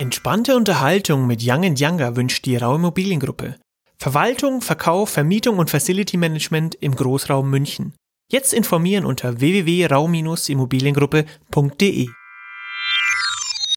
Entspannte Unterhaltung mit Young Younger wünscht die Rau Immobiliengruppe. Verwaltung, Verkauf, Vermietung und Facility Management im Großraum München. Jetzt informieren unter www.rau-immobiliengruppe.de.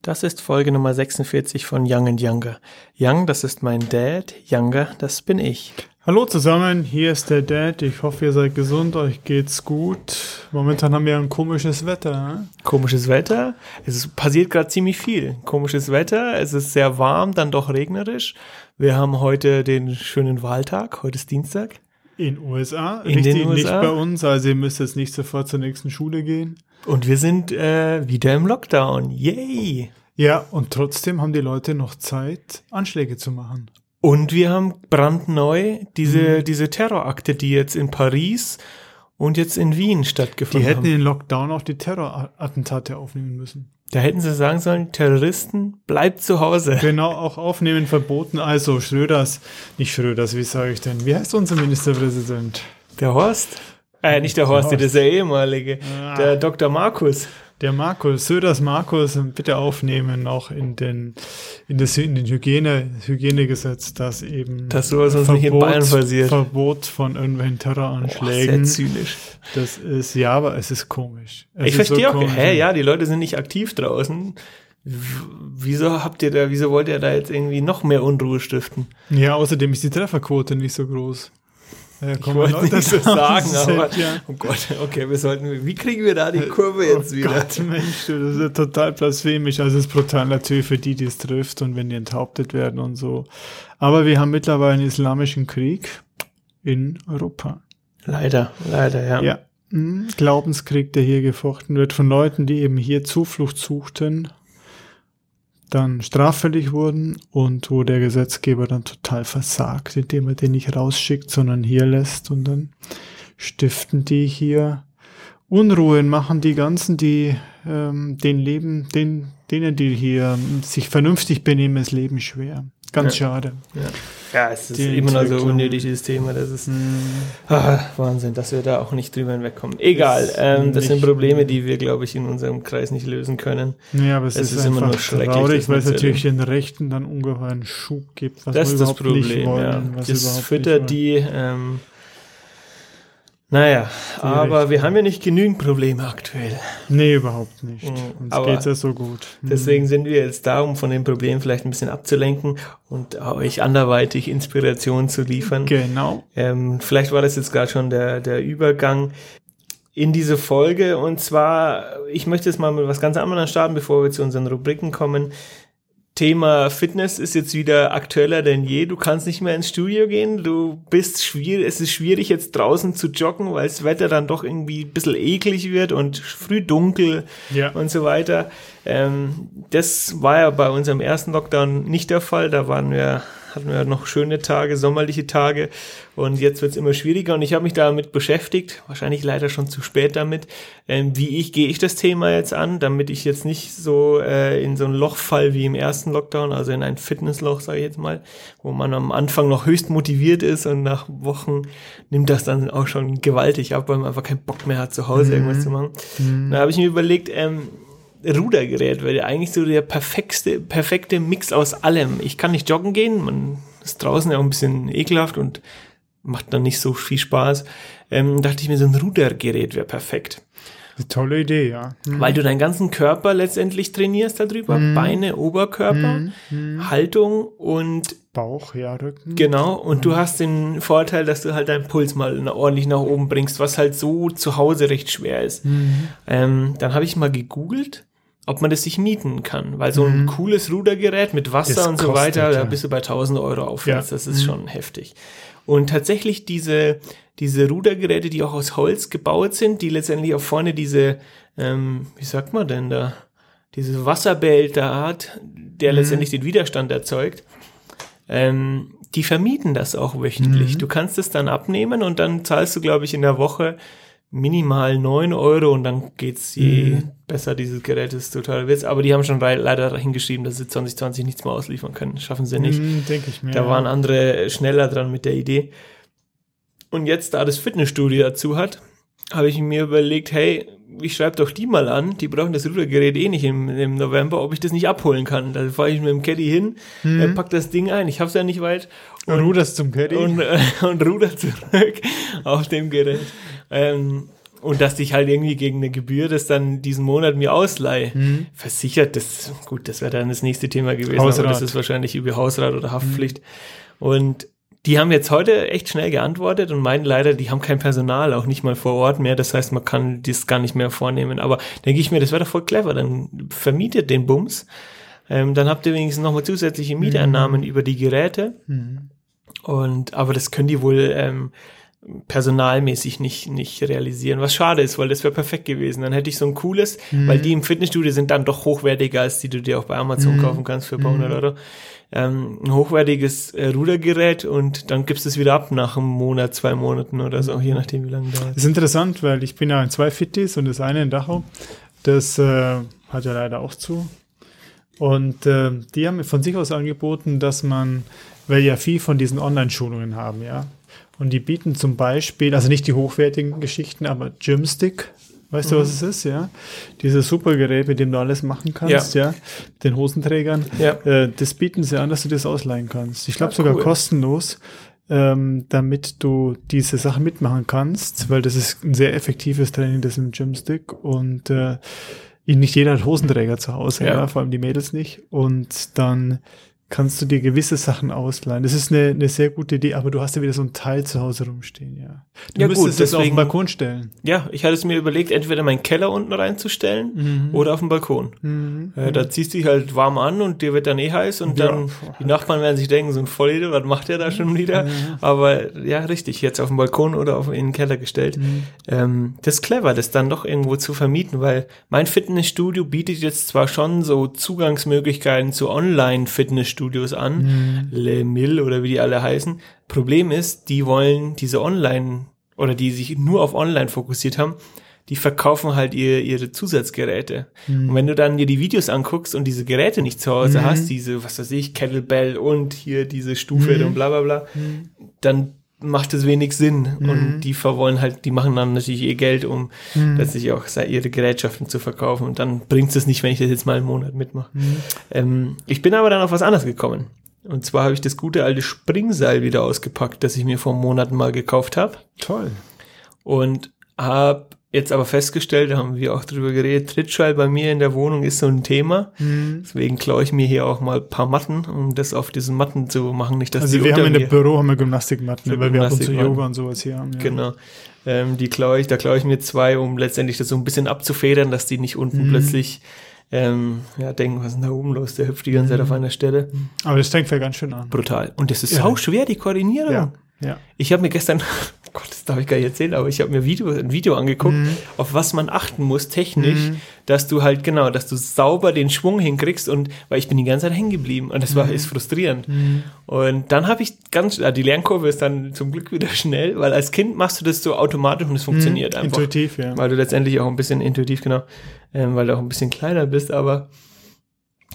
Das ist Folge Nummer 46 von Young Younger. Young, das ist mein Dad. Younger, das bin ich. Hallo zusammen, hier ist der Dad. Ich hoffe, ihr seid gesund, euch geht's gut. Momentan haben wir ein komisches Wetter. Ne? Komisches Wetter. Es ist, passiert gerade ziemlich viel. Komisches Wetter. Es ist sehr warm, dann doch regnerisch. Wir haben heute den schönen Wahltag. Heute ist Dienstag. In USA, In richtig, den USA. nicht bei uns. Also ihr müsst jetzt nicht sofort zur nächsten Schule gehen. Und wir sind äh, wieder im Lockdown. Yay! Ja, und trotzdem haben die Leute noch Zeit, Anschläge zu machen. Und wir haben brandneu diese, diese Terrorakte, die jetzt in Paris und jetzt in Wien Die stattgefunden hätten haben. in den Lockdown auch die Terrorattentate aufnehmen müssen. Da hätten sie sagen sollen, Terroristen, bleibt zu Hause. Genau, auch aufnehmen verboten. Also Schröders, nicht Schröders, wie sage ich denn? Wie heißt unser Ministerpräsident? Der Horst? Äh, nicht der Horst, Horst. das ist der ehemalige. Ah. Der Dr. Markus. Der Markus, Söders Markus, bitte aufnehmen auch in den, in das, in den Hygiene, Hygienegesetz, dass eben Dass sowas uns nicht in Bayern passiert. Verbot von irgendwelchen Boah, sehr Terroranschlägen. zynisch. das ist, ja, aber es ist komisch. Es Ich ist so verstehe auch, komisch. hä, ja, die Leute sind nicht aktiv draußen. Wieso habt ihr da, wieso wollt ihr da jetzt irgendwie noch mehr Unruhe stiften? Ja, außerdem ist die Trefferquote nicht so groß. Ja, Ich kommen wollte Leute nicht so sagen, draußen aber sind, ja. oh Gott, okay, wir sollten, wie kriegen wir da die Kurve jetzt oh wieder? Gott, Mensch, das ist ja total blasphemisch. Also es ist brutal natürlich für die, die es trifft und wenn die enthauptet werden und so. Aber wir haben mittlerweile einen islamischen Krieg in Europa. Leider, leider, ja. Ja. Mhm. Glaubenskrieg, der hier gefochten wird von Leuten, die eben hier Zuflucht suchten, dann straffällig wurden und wo der Gesetzgeber dann total versagt, indem er den nicht rausschickt, sondern hier lässt und dann stiften die hier Unruhen, machen die ganzen, die ähm, den Leben, den, denen, die hier sich vernünftig benehmen, das Leben schwer. Ganz schade. Ja, es ist immer noch so unnötig, dieses Thema. Das ist Mhm. ah, Wahnsinn, dass wir da auch nicht drüber hinwegkommen. Egal, ähm, das sind Probleme, die wir, glaube ich, in unserem Kreis nicht lösen können. Ja, aber es, Es ist, ist immer einfach traurig, weil es natürlich den Rechten dann ungeheuren Schub gibt, was das wir ist das überhaupt nicht Problem, wollen. ja. Das überhaupt füttert die, ähm, naja, aber wir haben ja nicht genügend Probleme aktuell. Nee, überhaupt nicht. Mhm, Uns aber geht's ja so gut. Mhm. Deswegen sind wir jetzt da, um von den Problemen vielleicht ein bisschen abzulenken und euch anderweitig Inspiration zu liefern. Genau. Ähm, vielleicht war das jetzt gerade schon der, der Übergang in diese Folge. Und zwar, ich möchte jetzt mal mit was ganz anderem starten, bevor wir zu unseren Rubriken kommen. Thema Fitness ist jetzt wieder aktueller denn je. Du kannst nicht mehr ins Studio gehen. Du bist schwierig, es ist schwierig jetzt draußen zu joggen, weil das Wetter dann doch irgendwie ein bisschen eklig wird und früh dunkel Ja. und so weiter. Ähm, das war ja bei unserem ersten Lockdown nicht der Fall. Da waren wir, hatten wir noch schöne Tage, sommerliche Tage. Und jetzt wird es immer schwieriger. Und ich habe mich damit beschäftigt, wahrscheinlich leider schon zu spät damit, ähm, wie ich gehe ich das Thema jetzt an, damit ich jetzt nicht so äh, in so ein Loch fall wie im ersten Lockdown, also in ein Fitnessloch, sage ich jetzt mal, wo man am Anfang noch höchst motiviert ist und nach Wochen nimmt das dann auch schon gewaltig ab, weil man einfach keinen Bock mehr hat, zu Hause irgendwas zu machen. Da habe ich mir überlegt, ähm, Rudergerät wäre eigentlich so der perfekte, perfekte Mix aus allem. Ich kann nicht joggen gehen, man ist draußen ja auch ein bisschen ekelhaft und macht dann nicht so viel Spaß. Ähm, dachte ich mir, so ein Rudergerät wäre perfekt. Eine tolle Idee, ja. Mhm. Weil du deinen ganzen Körper letztendlich trainierst darüber. Beine, Oberkörper, Haltung und Bauch, ja, Rücken. Genau, und du hast den Vorteil, dass du halt deinen Puls mal ordentlich nach oben bringst, was halt so zu Hause recht schwer ist. Ähm, dann habe ich mal gegoogelt, ob man das sich mieten kann, weil so ein cooles Rudergerät mit Wasser Das und so kostet, weiter, da ja. bist du bei 1000 Euro aufwärts, Ja. das ist schon heftig. Und tatsächlich diese, diese Rudergeräte, die auch aus Holz gebaut sind, die letztendlich auch vorne diese, ähm, wie sagt man denn da, diese Wasserbehälter hat, der letztendlich den Widerstand erzeugt, ähm, die vermieten das auch wöchentlich. Du kannst es dann abnehmen und dann zahlst du, glaube ich, in der Woche minimal 9 Euro und dann geht's je besser dieses Gerät ist total Witz. Aber die haben schon leider hingeschrieben, dass sie 2020 nichts mehr ausliefern können. Schaffen sie nicht. Mhm, Denke ich mir. Da waren andere schneller dran mit der Idee. Und jetzt, da das Fitnessstudio dazu hat, habe ich mir überlegt, hey, ich schreibe doch die mal an, die brauchen das Rudergerät eh nicht im, im November, ob ich das nicht abholen kann. Da fahre ich mit dem Caddy hin, mhm. äh, pack das Ding ein, ich hab's ja nicht weit. Und, und ruderst zum Caddy. Und, äh, und ruder zurück auf dem Gerät. Ähm, und dass ich halt irgendwie gegen eine Gebühr das dann diesen Monat mir ausleihe. Mhm. Versichert, das, gut, das wäre dann das nächste Thema gewesen, Hausrat. aber das ist wahrscheinlich über Hausrat oder Haftpflicht. Mhm. Und die haben jetzt heute echt schnell geantwortet und meinen leider, die haben kein Personal, auch nicht mal vor Ort mehr. Das heißt, man kann das gar nicht mehr vornehmen. Aber denke ich mir, das wäre doch voll clever. Dann vermietet den Bums. Ähm, dann habt ihr wenigstens nochmal zusätzliche Mieteinnahmen mhm. über die Geräte. Mhm. Und aber das können die wohl ähm, personalmäßig nicht, nicht realisieren, was schade ist, weil das wäre perfekt gewesen. Dann hätte ich so ein cooles, mhm. weil die im Fitnessstudio sind dann doch hochwertiger, als die du dir auch bei Amazon mhm. kaufen kannst für ein paar hundert mhm. Euro. Ähm, ein hochwertiges äh, Rudergerät und dann gibst du es wieder ab nach einem Monat, zwei Monaten oder so, je nachdem, wie lange dauert. Das ist interessant, weil ich bin ja in zwei Fitties und das eine in Dachau, das äh, hat ja leider auch zu. Und äh, die haben von sich aus angeboten, dass man, weil ja viel von diesen Online-Schulungen haben, ja, und die bieten zum Beispiel, also nicht die hochwertigen Geschichten, aber Gymstick. Weißt mhm. du, was es ist, ja? Dieses Supergerät, mit dem du alles machen kannst, ja. ja? Den Hosenträgern. Ja. Äh, das bieten sie an, dass du das ausleihen kannst. Ich glaube ja, sogar cool. kostenlos, ähm, damit du diese Sachen mitmachen kannst, weil das ist ein sehr effektives Training, das im Gymstick und äh, nicht jeder hat Hosenträger zu Hause, ja. ja, vor allem die Mädels nicht. Und dann kannst du dir gewisse Sachen ausleihen. Das ist eine, eine sehr gute Idee, aber du hast ja wieder so ein Teil zu Hause rumstehen, ja. Du ja, müsstest gut, es auf den Balkon stellen. Ja, ich hatte es mir überlegt, entweder meinen Keller unten reinzustellen mhm. oder auf dem Balkon. Mhm. Äh, da ziehst du dich halt warm an und dir wird dann eh heiß und ja. dann die Nachbarn werden sich denken, so ein Vollidiot, was macht der da schon wieder? Mhm. Aber ja, richtig, jetzt auf dem Balkon oder auf, in den Keller gestellt. Mhm. Ähm, das ist clever, das dann doch irgendwo zu vermieten, weil mein Fitnessstudio bietet jetzt zwar schon so Zugangsmöglichkeiten zu Online-Fitnessstudios, Studios an, mhm. Le Mill oder wie die alle heißen. Problem ist, die wollen diese Online oder die sich nur auf Online fokussiert haben, die verkaufen halt ihr, ihre Zusatzgeräte. Mhm. Und wenn du dann dir die Videos anguckst und diese Geräte nicht zu Hause mhm. hast, diese, was weiß ich, Kettlebell und hier diese Stufe mhm. und bla bla bla, mhm. dann macht es wenig Sinn. Mhm. Und die verwollen halt, die machen dann natürlich ihr Geld, um mhm. letztlich auch ihre Gerätschaften zu verkaufen. Und dann bringt es nicht, wenn ich das jetzt mal einen Monat mitmache. Mhm. Ähm, ich bin aber dann auf was anderes gekommen. Und zwar habe ich das gute alte Springseil wieder ausgepackt, das ich mir vor Monaten mal gekauft habe. Toll. Und habe jetzt aber festgestellt, da haben wir auch drüber geredet, Trittschall bei mir in der Wohnung ist so ein Thema. Mhm. Deswegen klaue ich mir hier auch mal ein paar Matten, um das auf diesen Matten zu machen. Nicht, dass also die wir haben in dem Büro haben wir Gymnastikmatten, weil wir ab und zu Yoga und sowas hier haben. Ja. Genau. Ähm, die klaue ich, da klaue ich mir zwei, um letztendlich das so ein bisschen abzufedern, dass die nicht unten mhm. plötzlich ähm, ja, denken, was ist denn da oben los? Der hüpft die ganze Zeit auf einer Stelle. Aber das denkt ja ganz schön an. Brutal. Und das ist ja. schwer, die Koordinierung. Ja. Ja. Ich habe mir gestern, Gott, das darf ich gar nicht erzählen, aber ich habe mir Video, ein Video angeguckt, mhm. auf was man achten muss technisch, mhm. dass du halt genau, dass du sauber den Schwung hinkriegst und weil ich bin die ganze Zeit hängen geblieben und das war mhm. ist frustrierend. Mhm. Und dann habe ich ganz, die Lernkurve ist dann zum Glück wieder schnell, weil als Kind machst du das so automatisch und es funktioniert mhm. einfach. Intuitiv, ja. Weil du letztendlich auch ein bisschen intuitiv genau, ähm, weil du auch ein bisschen kleiner bist, aber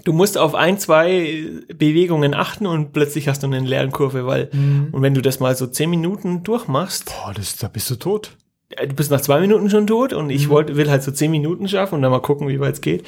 du musst auf ein, zwei Bewegungen achten und plötzlich hast du eine Lernkurve, weil, mhm. und wenn du das mal so zehn Minuten durchmachst. Boah, das, da bist du tot. Du bist nach zwei Minuten schon tot und ich mhm. wollte, will halt so zehn Minuten schaffen und dann mal gucken, wie weit es geht.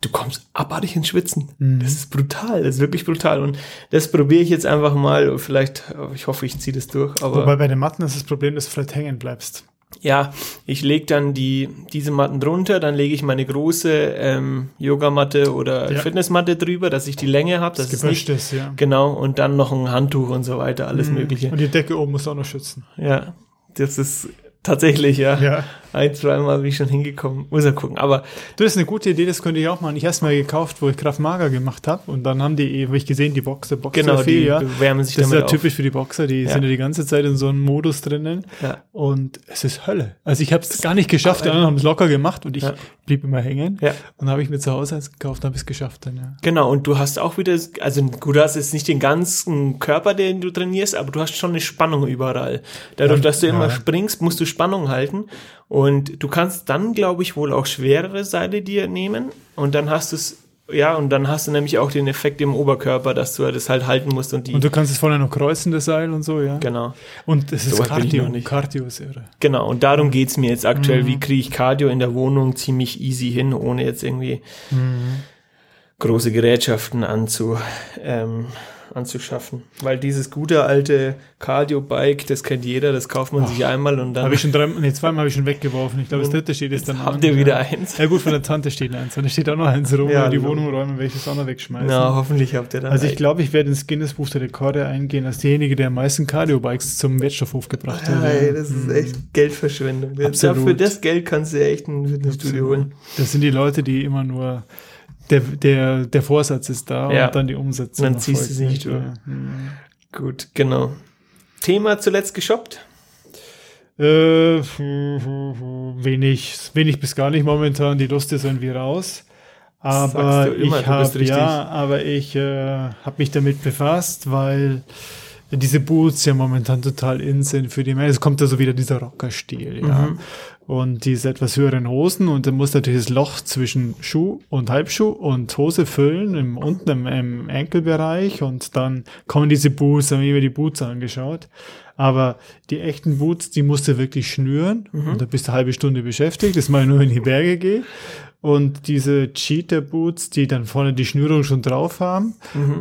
Du kommst abartig ins Schwitzen. Mhm. Das ist brutal, das ist wirklich brutal. Und das probiere ich jetzt einfach mal. Vielleicht, ich hoffe, ich ziehe das durch. Aber Wobei bei den Matten ist das Problem, dass du vielleicht hängen bleibst ja, ich lege dann die, diese Matten drunter, dann lege ich meine große ähm, Yogamatte oder ja. Fitnessmatte drüber, dass ich die Länge habe. Das, das ist, ist, ja. Genau, und dann noch ein Handtuch und so weiter, alles mhm. Mögliche. Und die Decke oben muss auch noch schützen. Ja, das ist Tatsächlich, ja. ja. Ein, zweimal bin ich schon hingekommen. Muss er gucken. Aber das ist eine gute Idee, das könnte ich auch machen. Ich habe es mal gekauft, wo ich Kraft Mager gemacht habe. Und dann haben die, habe ich gesehen, die Boxer, Boxer genau, viel, die ja. wärmen sich Das ist ja auf. typisch für die Boxer, die ja. sind ja die ganze Zeit in so einem Modus drinnen. Ja. Und es ist Hölle. Also ich habe es gar nicht geschafft, die anderen haben es locker gemacht und ich ja. blieb immer hängen. Ja. Und dann habe ich mir zu Hause eins gekauft, habe ich es geschafft dann, ja. Genau, und du hast auch wieder, also gut, du hast jetzt nicht den ganzen Körper, den du trainierst, aber du hast schon eine Spannung überall. Dadurch, dass du immer springst, musst du Spannung halten. Und du kannst dann, glaube ich, wohl auch schwerere Seile dir nehmen und dann hast du es Ja, und dann hast du nämlich auch den Effekt im Oberkörper, dass du das halt halten musst und die. Und du kannst es vorne noch kreuzen, das Seil und so, ja. genau. Und es ist So Cardio. nicht. Cardio ist irre. Genau, und darum geht's mir jetzt aktuell. Mhm. Wie kriege ich Cardio in der Wohnung ziemlich easy hin, ohne jetzt irgendwie Mhm. große Gerätschaften anzu, ähm, anzuschaffen. Weil dieses gute alte Cardio-Bike, das kennt jeder, das kauft man sich einmal und dann Habe ich schon drei, nee, zweimal habe ich schon weggeworfen. Ich glaube, das dritte steht jetzt dann habt ihr wieder eins. Ja gut, von der Tante steht eins. Und da steht auch noch eins rum, Ja, die lo- Wohnung räumen, welches auch noch wegschmeißen. Ja, hoffentlich habt ihr dann Also ich glaube, ich werde ins Guinness-Buch der Rekorde eingehen als derjenige, der am meisten Cardio-Bikes zum Wertstoffhof gebracht hat. Ey, das ist echt Geldverschwendung. Mhm. Absolut. Für das Geld kannst du ja echt ein Fitnessstudio holen. Das sind die Leute, die immer nur der, der, der Vorsatz ist da Ja. und dann die Umsetzung. Dann ziehst du sie nicht durch. Ja. Hm. Gut, genau. Thema zuletzt geshoppt? Äh, wenig, wenig bis gar nicht momentan. Die Lust ist irgendwie raus. Sagst Aber du immer, ich habe ja, aber ich äh, habe mich damit befasst, weil diese Boots ja momentan total in sind für die Männer. Es kommt also wieder dieser Rockerstil, ja. Mhm. Und diese etwas höheren Hosen und dann muss natürlich das Loch zwischen Schuh und Halbschuh und Hose füllen, im, unten im, im Enkelbereich und dann kommen diese Boots, dann haben wir mir die Boots angeschaut. Aber die echten Boots, die musst du wirklich schnüren und da bist du eine halbe Stunde beschäftigt, das mal nur in die Berge gehe. Und diese Cheater Boots, die dann vorne die Schnürung schon drauf haben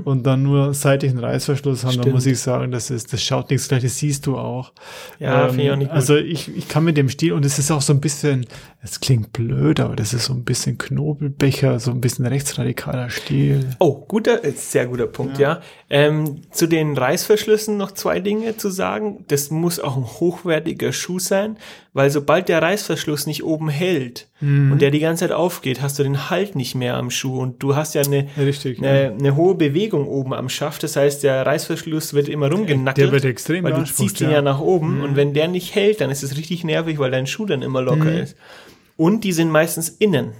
und dann nur seitlichen Reißverschluss haben, da Stimmt. muss ich sagen, das ist, das schaut nichts gleich, das siehst du auch. Ja, finde ich auch nicht gut. Also ich, ich kann mit dem Stil, und es ist auch so ein bisschen, es klingt blöd, aber das ist so ein bisschen Knobelbecher, so ein bisschen rechtsradikaler Stil. Oh, guter, äh, sehr guter Punkt, ja. Ähm, zu den Reißverschlüssen noch zwei Dinge zu sagen. Das muss auch ein hochwertiger Schuh sein, weil sobald der Reißverschluss nicht oben hält Mhm. und der die ganze Zeit aufgeht, hast du den Halt nicht mehr am Schuh und du hast ja eine, Ja, richtig. eine, eine hohe Bewegung oben am Schaft. Das heißt, der Reißverschluss wird immer rumgenackelt. Der wird extrem weil du ziehst ihn ja, ja. Mhm. nach oben und wenn der nicht hält, dann ist es richtig nervig, weil dein Schuh dann immer locker Mhm. ist. Und die sind meistens innen.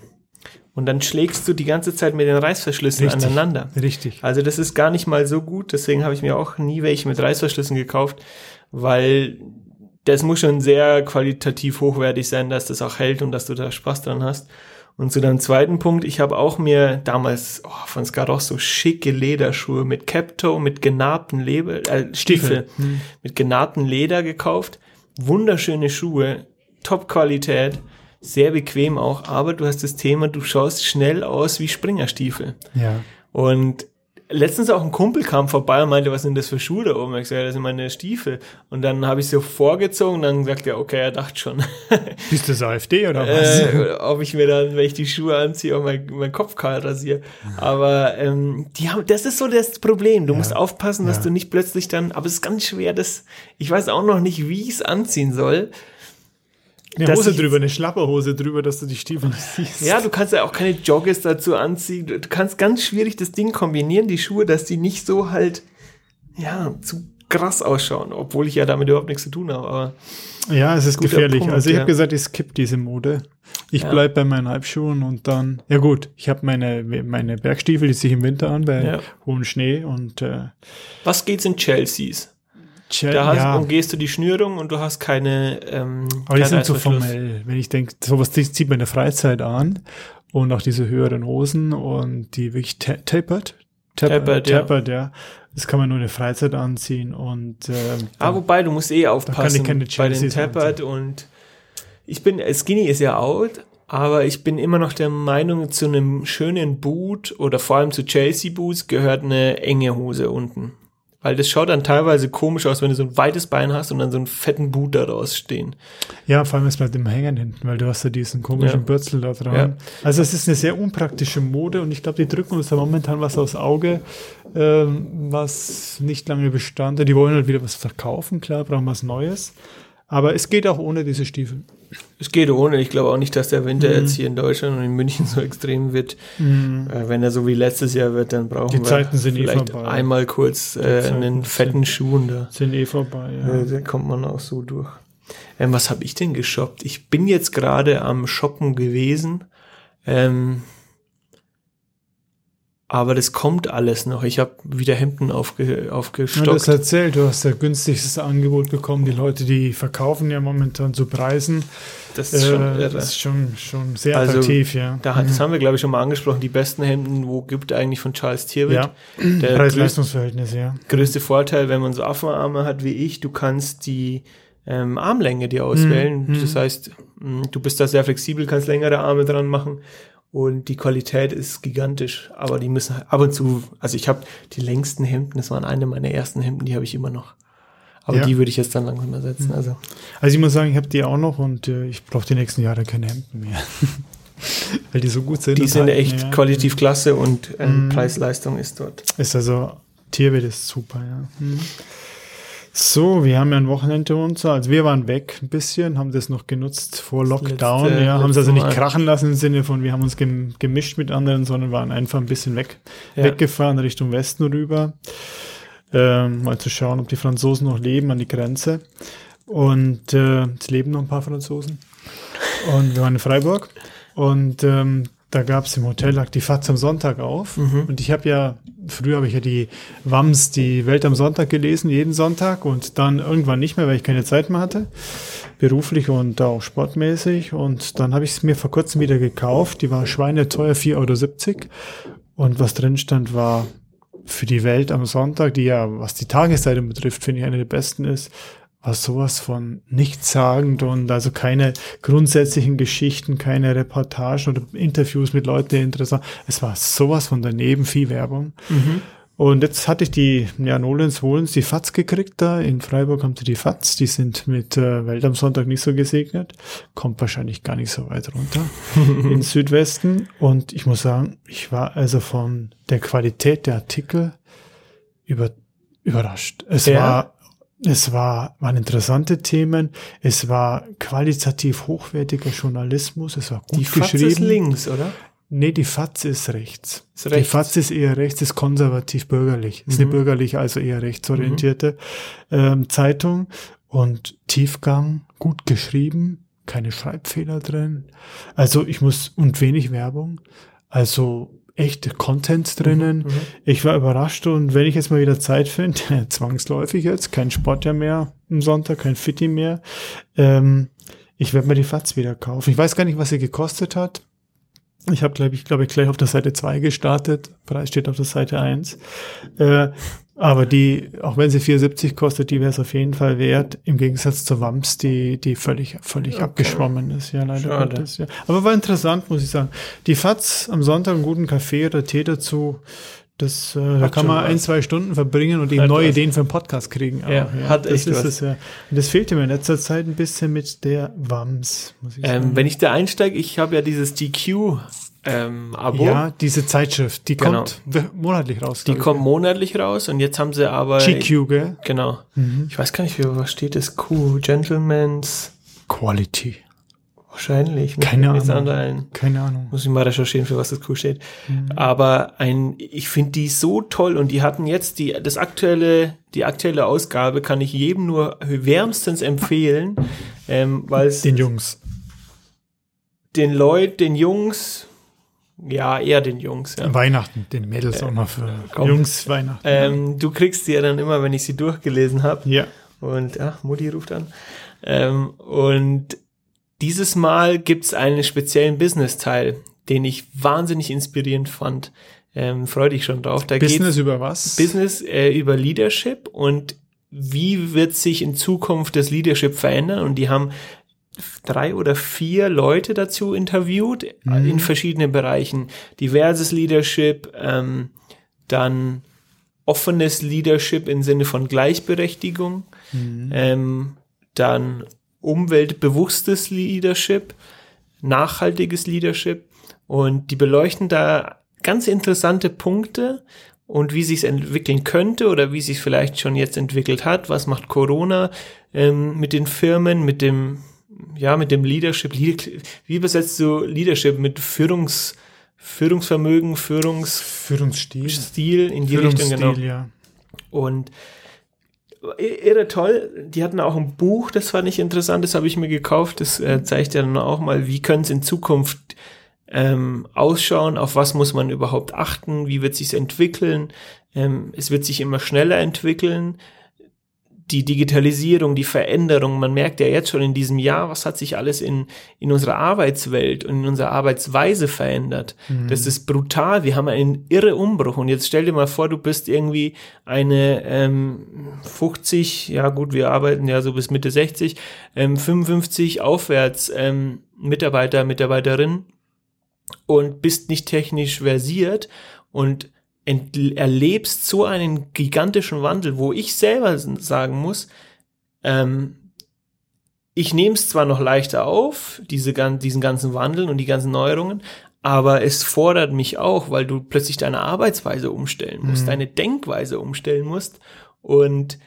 Und dann schlägst du die ganze Zeit mit den Reißverschlüssen Richtig. aneinander. Richtig. Also das ist gar nicht mal so gut, deswegen habe ich mir auch nie welche mit Reißverschlüssen gekauft, weil das muss schon sehr qualitativ hochwertig sein, dass das auch hält und dass du da Spaß dran hast. Und zu deinem zweiten Punkt, ich habe auch mir damals oh, von Scarosso schicke Lederschuhe mit Capto, mit genarbten Lebe äh, Stiefel, Hm. mit genarbten Leder gekauft. Wunderschöne Schuhe, Top-Qualität, sehr bequem auch, aber du hast das Thema, du schaust schnell aus wie Springerstiefel. Ja. Und letztens auch ein Kumpel kam vorbei und meinte, was sind das für Schuhe da oben? Ich gesagt, ja, das sind meine Stiefel. Und dann habe ich so vorgezogen und dann sagt er, okay, er dachte schon, Bist du das AfD oder was? äh, ob ich mir dann, wenn ich die Schuhe anziehe, auch mein, mein Kopf kahl rasiere. Aber ähm, die haben, das ist so das Problem. Du musst aufpassen, dass Ja. du nicht plötzlich dann, aber es ist ganz schwer, das, ich weiß auch noch nicht, wie ich es anziehen soll. Eine Hose ich- drüber, eine Schlapperhose drüber, dass du die Stiefel nicht siehst. Ja, du kannst ja auch keine Joggers dazu anziehen. Du kannst ganz schwierig das Ding kombinieren, die Schuhe, dass die nicht so halt, ja, zu krass ausschauen, obwohl ich ja damit überhaupt nichts zu tun habe. Aber Ja, es ist gefährlich. Punkt, also ich ja. habe gesagt, ich skippe diese Mode. Ich Ja. bleib bei meinen Halbschuhen und dann, ja gut, ich habe meine, meine Bergstiefel, die ziehe ich im Winter an bei Ja. hohem Schnee und äh, was geht's in Chelseas? Chel- Da hast, ja, umgehst du die Schnürung und du hast keine. Ähm, aber die sind so Reißverschluss. formell. Wenn ich denke, sowas zieht man in der Freizeit an und auch diese höheren Hosen und die wirklich ta tapered. Tapered, ja. tapered, ja. Das kann man nur in der Freizeit anziehen und ähm, Ah, wobei, du musst eh aufpassen keine bei den Tappert und ich bin, Skinny ist ja out, aber ich bin immer noch der Meinung, zu einem schönen Boot oder vor allem zu Chelsea Boots gehört eine enge Hose unten. Weil das schaut dann teilweise komisch aus, wenn du so ein weites Bein hast und dann so einen fetten Boot daraus stehen. Ja, vor allem ist mit dem Hängen hinten, weil du hast ja diesen komischen Ja. Bürzel da dran. Ja. Also es ist eine sehr unpraktische Mode und ich glaube, die drücken uns da momentan was aufs Auge, ähm, was nicht lange bestand. Die wollen halt wieder was verkaufen, klar, brauchen was Neues. Aber es geht auch ohne diese Stiefel. Es geht ohne. Ich glaube auch nicht, dass der Winter jetzt hier in Deutschland und in München so extrem wird. Äh, wenn er so wie letztes Jahr wird, dann brauchen Die wir Zeiten sind eh vielleicht vorbei. einmal kurz äh, einen fetten Schuh da. Sind eh vorbei, ja. Ja. Da kommt man auch so durch. Ähm, was habe ich denn geshoppt? Ich bin jetzt gerade am Shoppen gewesen. Ähm, Aber das kommt alles noch. Ich habe wieder Hemden aufge, aufgestockt. Ja, das erzählt, du hast ja günstigstes Angebot bekommen. Die Leute, die verkaufen ja momentan zu Preisen. Das ist schon, äh, das ist schon, schon sehr also, attraktiv, ja. Da, das mhm. haben wir, glaube ich, schon mal angesprochen. Die besten Hemden, wo gibt eigentlich von Charles Tierwitt? Ja, Preis-Leistungsverhältnis, ja. Größte Vorteil, wenn man so Affenarme hat wie ich, du kannst die ähm, Armlänge dir auswählen. Mhm. Das heißt, du bist da sehr flexibel, kannst längere Arme dran machen und die Qualität ist gigantisch, aber die müssen ab und zu, also ich habe die längsten Hemden, das waren eine meiner ersten Hemden, die habe ich immer noch. Aber ja. die würde ich jetzt dann langsam ersetzen. Also, also ich muss sagen, ich habe die auch noch und äh, ich brauche die nächsten Jahre keine Hemden mehr. Weil die so gut sind. Die sind echt ja. qualitativ klasse und ähm, mm. Preis-Leistung ist dort. Ist also, Tierwelt ist super, ja. Mhm. So, wir haben ja ein Wochenende uns. Also wir waren weg ein bisschen, haben das noch genutzt vor Lockdown. Letzte, ja, haben es also nicht krachen lassen im Sinne von, wir haben uns gemischt mit anderen, sondern waren einfach ein bisschen weg, ja. weggefahren Richtung Westen rüber. Ähm, mal zu schauen, ob die Franzosen noch leben an die Grenze. Und äh, es leben noch ein paar Franzosen. Und wir waren in Freiburg. Und ähm, da gab es im Hotel, lag die FAZ am Sonntag auf. Mhm. Und ich habe ja, früher habe ich ja die WAMS, die Welt am Sonntag gelesen, jeden Sonntag und dann irgendwann nicht mehr, weil ich keine Zeit mehr hatte, beruflich und auch sportmäßig. Und dann habe ich es mir vor kurzem wieder gekauft. Die war schweineteuer, 4,70 Euro. Und was drin stand, war für die Welt am Sonntag, die ja, was die Tagesseite betrifft, finde ich eine der besten ist, war sowas von nichtssagend und also keine grundsätzlichen Geschichten, keine Reportagen oder Interviews mit Leuten, die interessant. Es war sowas von daneben, viel Werbung. Mhm. Und jetzt hatte ich die, ja, Nolens Wohlens, die FATS gekriegt da. In Freiburg haben sie die FATS, die sind mit äh, Welt am Sonntag nicht so gesegnet. Kommt wahrscheinlich gar nicht so weit runter in Südwesten. Und ich muss sagen, ich war also von der Qualität der Artikel über, überrascht. Es ja. war es war, waren interessante Themen. Es war qualitativ hochwertiger Journalismus. Es war gut die geschrieben. ist links, oder? Nee, die FATS ist rechts. Ist rechts. Die FATS ist eher rechts, ist konservativ-bürgerlich. Ist eine mhm. bürgerliche, also eher rechtsorientierte mhm. ähm, Zeitung. Und Tiefgang, gut geschrieben, keine Schreibfehler drin. Also ich muss, und wenig Werbung. Also echte Content drinnen. Mhm, mhm, ich war überrascht und wenn ich jetzt mal wieder Zeit finde, zwangsläufig jetzt, kein Sport ja mehr am Sonntag, kein Fitti mehr, ähm, ich werde mir die FATS wieder kaufen. Ich weiß gar nicht, was sie gekostet hat. Ich habe, glaube ich, glaube ich, gleich auf der Seite 2 gestartet. Preis steht auf der Seite 1. Äh, aber die, auch wenn sie 4,70 kostet, die wäre es auf jeden Fall wert, im Gegensatz zur Wams, die, die völlig, völlig okay. abgeschwommen ist, ja, leider Schade. Gottes, ja. Aber war interessant, muss ich sagen. Die Fats am Sonntag einen guten Kaffee oder Tee dazu, das, äh, da kann man ein, zwei Stunden verbringen und eben hat neue was. Ideen für einen Podcast kriegen. Auch, ja, ja, hat das echt ist was. Es, ja. Und das fehlte mir in letzter Zeit ein bisschen mit der WAMS, muss ich ähm, sagen. wenn ich da einsteige, ich habe ja dieses GQ ähm, Abo. Ja, diese Zeitschrift, die genau. kommt monatlich raus. Die kommt monatlich raus und jetzt haben sie aber. GQ, gell? Genau. Mhm. Ich weiß gar nicht, was steht das? Q, Gentleman's Quality. Wahrscheinlich. Keine Ahnung. Keine Ahnung. Muss ich mal recherchieren, für was das Q steht. Mhm. Aber ein, ich finde die so toll und die hatten jetzt die, das aktuelle, die aktuelle Ausgabe kann ich jedem nur wärmstens empfehlen, ähm, weil. Den Jungs. Den Leuten, den Jungs, ja, eher den Jungs. Ja. Weihnachten, den Mädels äh, auch mal für komm. Jungs Weihnachten. Ähm, du kriegst sie ja dann immer, wenn ich sie durchgelesen habe. Ja. Und ja, Mutti ruft an. Ähm, und dieses Mal gibt's einen speziellen Business-Teil, den ich wahnsinnig inspirierend fand. Ähm, freu dich schon drauf. Da Business über was? Business äh, über Leadership und wie wird sich in Zukunft das Leadership verändern? Und die haben drei oder vier Leute dazu interviewt mhm. in verschiedenen Bereichen. Diverses Leadership, ähm, dann offenes Leadership im Sinne von Gleichberechtigung, mhm. ähm, dann umweltbewusstes Leadership, nachhaltiges Leadership und die beleuchten da ganz interessante Punkte und wie sich es entwickeln könnte oder wie sich vielleicht schon jetzt entwickelt hat. Was macht Corona ähm, mit den Firmen, mit dem ja, mit dem Leadership, wie übersetzt du Leadership mit Führungs, Führungsvermögen, Führungs, Führungsstil, Stil in die Richtung, genau. Ja. Und irre toll. Die hatten auch ein Buch, das fand ich interessant, das habe ich mir gekauft. Das äh, zeigt ja dann auch mal, wie können es in Zukunft ähm, ausschauen, auf was muss man überhaupt achten, wie wird sich's entwickeln. Ähm, es wird sich immer schneller entwickeln die Digitalisierung, die Veränderung, man merkt ja jetzt schon in diesem Jahr, was hat sich alles in, in unserer Arbeitswelt und in unserer Arbeitsweise verändert. Mhm. Das ist brutal. Wir haben einen irre Umbruch. Und jetzt stell dir mal vor, du bist irgendwie eine ähm, 50, ja gut, wir arbeiten ja so bis Mitte 60, ähm, 55 aufwärts ähm, Mitarbeiter, Mitarbeiterin und bist nicht technisch versiert und erlebst so einen gigantischen Wandel, wo ich selber sagen muss, ähm, ich nehme es zwar noch leichter auf, diese, diesen ganzen Wandel und die ganzen Neuerungen, aber es fordert mich auch, weil du plötzlich deine Arbeitsweise umstellen musst, mhm. deine Denkweise umstellen musst und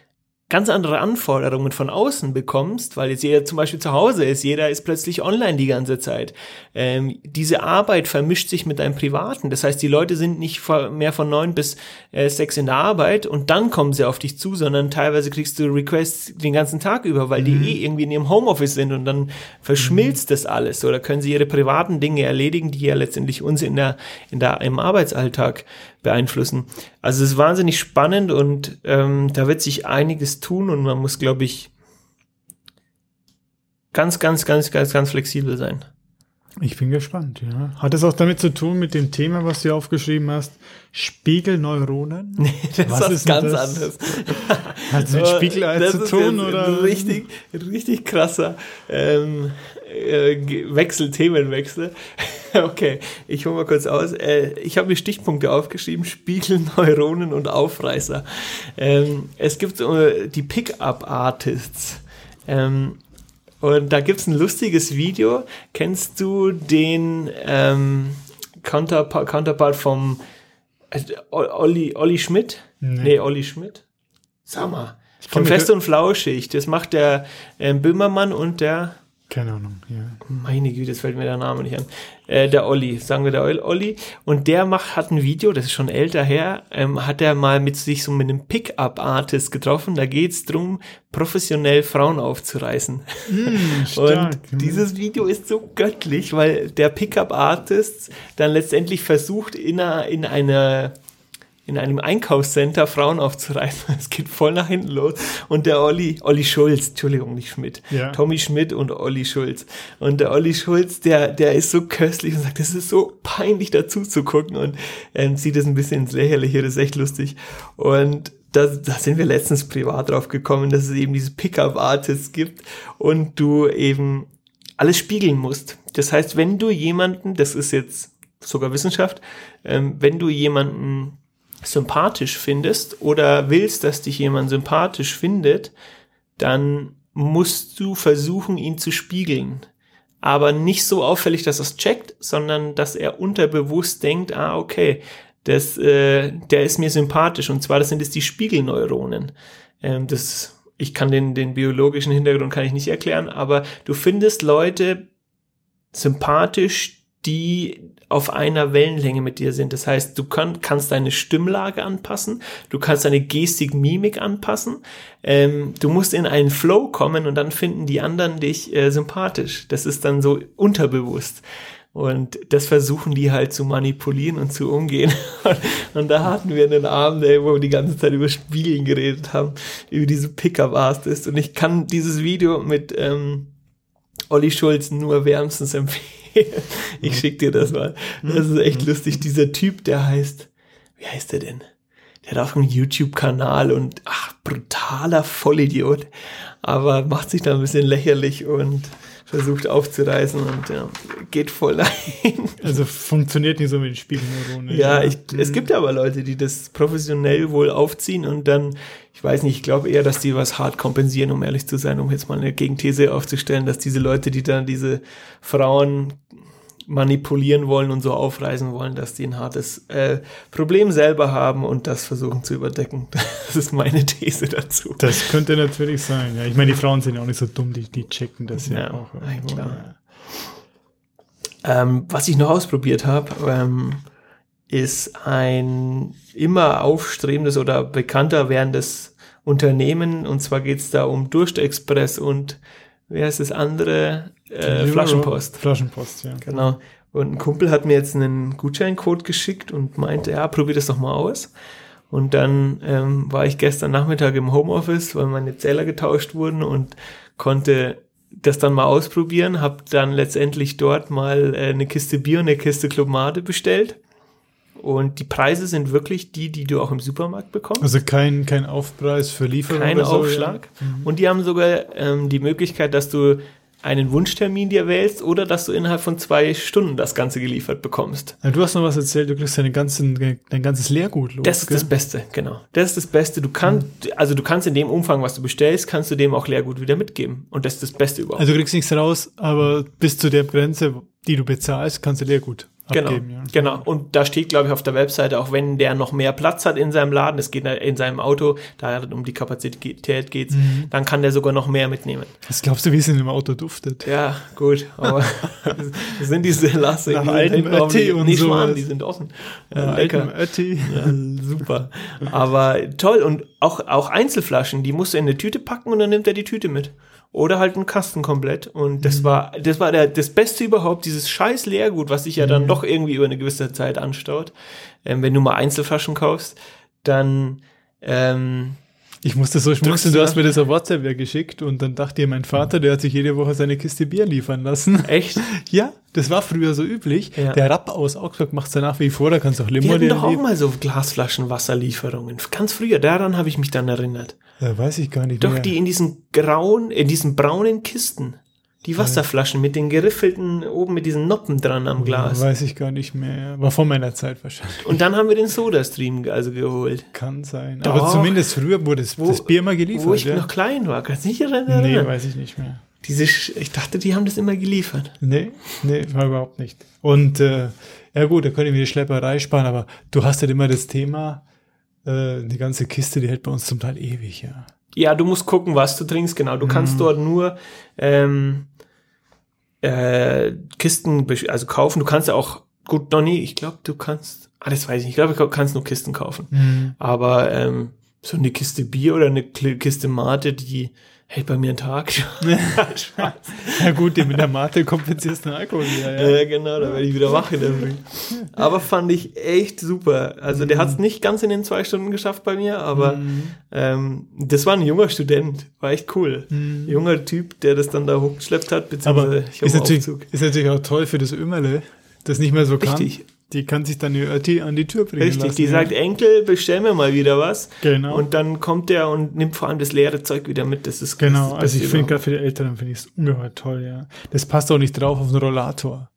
ganz andere Anforderungen von außen bekommst, weil jetzt jeder zum Beispiel zu Hause ist, jeder ist plötzlich online die ganze Zeit. Ähm, diese Arbeit vermischt sich mit deinem Privaten. Das heißt, die Leute sind nicht mehr von neun bis äh, sechs in der Arbeit und dann kommen sie auf dich zu, sondern teilweise kriegst du Requests den ganzen Tag über, weil mhm. die eh irgendwie in ihrem Homeoffice sind und dann verschmilzt mhm. das alles. Oder können sie ihre privaten Dinge erledigen, die ja letztendlich uns in der, in der, im Arbeitsalltag beeinflussen. Also es ist wahnsinnig spannend und ähm, da wird sich einiges tun und man muss, glaube ich, ganz, ganz, ganz, ganz, ganz flexibel sein. Ich bin gespannt, ja. Hat es auch damit zu tun mit dem Thema, was du aufgeschrieben hast? Spiegelneuronen? Nee, das was ist ganz das? anderes. Hat es mit Spiegelei zu tun, oder? Richtig, richtig krasser ähm, äh, Wechsel, Themenwechsel. okay, ich hole mal kurz aus. Äh, ich habe mir Stichpunkte aufgeschrieben, Spiegelneuronen und Aufreißer. Ähm, es gibt äh, die Pickup-Artists. Ähm, und da gibt's ein lustiges Video. Kennst du den ähm, Counterpart, Counterpart vom äh, Olli, Olli Schmidt? Nee. nee, Olli Schmidt. Sag mal. Von Fest und Flauschig. Das macht der äh, Böhmermann und der keine Ahnung, ja. Meine Güte, jetzt fällt mir der Name nicht an. Äh, der Olli, sagen wir der Olli. Und der macht, hat ein Video, das ist schon älter her, ähm, hat er mal mit sich so mit einem Pickup-Artist getroffen. Da geht's drum, professionell Frauen aufzureißen. Mm, stark, und dieses Video ist so göttlich, weil der Pickup-Artist dann letztendlich versucht, in einer, in einer in einem Einkaufscenter Frauen aufzureißen. Es geht voll nach hinten los. Und der Olli, Olli Schulz, Entschuldigung, nicht Schmidt. Ja. Tommy Schmidt und Olli Schulz. Und der Olli Schulz, der, der ist so köstlich und sagt, das ist so peinlich dazu zu gucken und ähm, zieht es ein bisschen ins Lächerliche, das ist echt lustig. Und da, da sind wir letztens privat drauf gekommen, dass es eben diese Pickup-Artists gibt und du eben alles spiegeln musst. Das heißt, wenn du jemanden, das ist jetzt sogar Wissenschaft, ähm, wenn du jemanden sympathisch findest oder willst, dass dich jemand sympathisch findet, dann musst du versuchen, ihn zu spiegeln. Aber nicht so auffällig, dass er es checkt, sondern dass er unterbewusst denkt, ah, okay, das, äh, der ist mir sympathisch. Und zwar, das sind es die Spiegelneuronen. Ähm, das, ich kann den, den biologischen Hintergrund kann ich nicht erklären, aber du findest Leute sympathisch, die auf einer Wellenlänge mit dir sind. Das heißt, du kann, kannst deine Stimmlage anpassen, du kannst deine Gestik, Mimik anpassen. Ähm, du musst in einen Flow kommen und dann finden die anderen dich äh, sympathisch. Das ist dann so unterbewusst. Und das versuchen die halt zu manipulieren und zu umgehen. und da hatten wir einen Abend, ey, wo wir die ganze Zeit über Spielen geredet haben, über diese Pickup-Artist. Und ich kann dieses Video mit ähm, Olli Schulz nur wärmstens empfehlen. ich schick dir das mal. Das ist echt lustig. Dieser Typ, der heißt, wie heißt der denn? Der hat auch einen YouTube-Kanal und ach, brutaler Vollidiot. Aber macht sich da ein bisschen lächerlich und versucht aufzureißen und ja, geht voll ein. Also funktioniert nicht so mit den Spielneuronen. Ja, ich, es gibt aber Leute, die das professionell wohl aufziehen und dann, ich weiß nicht, ich glaube eher, dass die was hart kompensieren, um ehrlich zu sein, um jetzt mal eine Gegenthese aufzustellen, dass diese Leute, die dann diese Frauen manipulieren wollen und so aufreißen wollen, dass die ein hartes äh, Problem selber haben und das versuchen zu überdecken. Das ist meine These dazu. Das könnte natürlich sein. Ja. Ich meine, die Frauen sind ja auch nicht so dumm, die, die checken das ja, ja auch. Irgendwo, klar. Ja. Ähm, was ich noch ausprobiert habe, ähm, ist ein immer aufstrebendes oder bekannter werdendes Unternehmen. Und zwar geht es da um Durst Express und wer ist das andere? Äh, Flaschenpost. Flaschenpost, ja. Genau. Und ein Kumpel hat mir jetzt einen Gutscheincode geschickt und meinte, ja, probier das doch mal aus. Und dann ähm, war ich gestern Nachmittag im Homeoffice, weil meine Zähler getauscht wurden und konnte das dann mal ausprobieren. Hab dann letztendlich dort mal äh, eine Kiste Bier und eine Kiste Club Mate bestellt. Und die Preise sind wirklich die, die du auch im Supermarkt bekommst. Also kein, kein Aufpreis für Lieferung. Kein oder so, Aufschlag. Und die haben sogar ähm, die Möglichkeit, dass du einen Wunschtermin dir wählst oder dass du innerhalb von zwei Stunden das Ganze geliefert bekommst. Ja. Du hast noch was erzählt, du kriegst deine ganzen, dein ganzes Leergut los. Das ist gell? das Beste, genau. Das ist das Beste. Du kannst, also du kannst in dem Umfang, was du bestellst, kannst du dem auch Leergut wieder mitgeben. Und das ist das Beste überhaupt. Also du kriegst nichts raus, aber bis zu der Grenze, die du bezahlst, kannst du Leergut Genau, abgeben. Ja. genau. Und da steht, glaube ich, auf der Webseite, auch wenn der noch mehr Platz hat in seinem Laden, es geht in seinem Auto, da um die Kapazität geht's, Mhm. dann kann der sogar noch mehr mitnehmen. Was glaubst du, wie es in dem Auto duftet? Ja, gut, aber das sind diese Lasse, Nach altem Ötti und nee, sowas. Schwan, die sind offen. Ja, lecker. Ötti. Ja, super. Aber toll. Und auch, auch Einzelflaschen, die musst du in eine Tüte packen und dann nimmt er die Tüte mit. Oder halt einen Kasten komplett. Und Mhm. das war, das war der, das Beste überhaupt, dieses scheiß Leergut, was sich ja Mhm. dann doch irgendwie über eine gewisse Zeit anstaut. Ähm, wenn du mal Einzelflaschen kaufst, dann, ähm, Ich musste so schmunzeln, du hast mir das auf WhatsApp ja geschickt und dann dachte ich, mein Vater, der hat sich jede Woche seine Kiste Bier liefern lassen. echt? Ja, das war früher so üblich. Ja. Der Rapp aus Augsburg macht's ja nach wie vor, da kannst du auch Die Limo hatten doch auch mal so Glasflaschen Wasserlieferungen. Ganz früher, daran habe ich mich dann erinnert. Ja, weiß ich gar nicht Doch mehr. die in diesen grauen, in diesen braunen Kisten. Die Wasserflaschen mit den geriffelten, oben mit diesen Noppen dran am Glas. Weiß ich gar nicht mehr. War vor meiner Zeit wahrscheinlich. Und dann haben wir den Soda-Stream also geholt. Kann sein. Doch. Aber zumindest früher wurde das, Wo- das Bier mal geliefert. Wo ich ja? noch klein war, kannst du dich erinnern? Nee, weiß ich nicht mehr. Diese, ich dachte, die haben das immer geliefert. Nee, nee, war überhaupt nicht. Und äh, ja gut, da könnte ich mir die Schlepperei sparen, aber du hast halt immer das Thema, äh, die ganze Kiste, die hält bei uns zum Teil ewig, ja. Ja, du musst gucken, was du trinkst, genau. Du Mhm. kannst dort nur ähm, äh, Kisten also kaufen. Du kannst ja auch, gut, noch nie, ich glaube, du kannst, ah, das weiß ich nicht, ich glaube, du kannst nur Kisten kaufen. Aber ähm, so eine Kiste Bier oder eine Kiste Mate, die hält bei mir einen Tag. Ja gut, die mit der Mate kompensierst den Alkohol wieder, ja. Ja, genau, da werde ich wieder wach in der Früh. Aber fand ich echt super. Also der hat es nicht ganz in den zwei Stunden geschafft bei mir, aber ähm, das war ein junger Student, war echt cool. Junger Typ, der das dann da hochgeschleppt hat, Aber beziehungsweise ich ist natürlich, Aufzug. ist natürlich auch toll für das Ömerle, das nicht mehr so kann. Richtig. Die kann sich dann die an die Tür bringen Richtig, lassen. die ja. sagt, Enkel, bestell mir mal wieder was. Genau. Und dann kommt der und nimmt vor allem das leere Zeug wieder mit. Das ist Genau, das also Beste ich finde gerade für die Älteren finde ich es ungeheuer toll, ja. Das passt auch nicht drauf auf einen Rollator.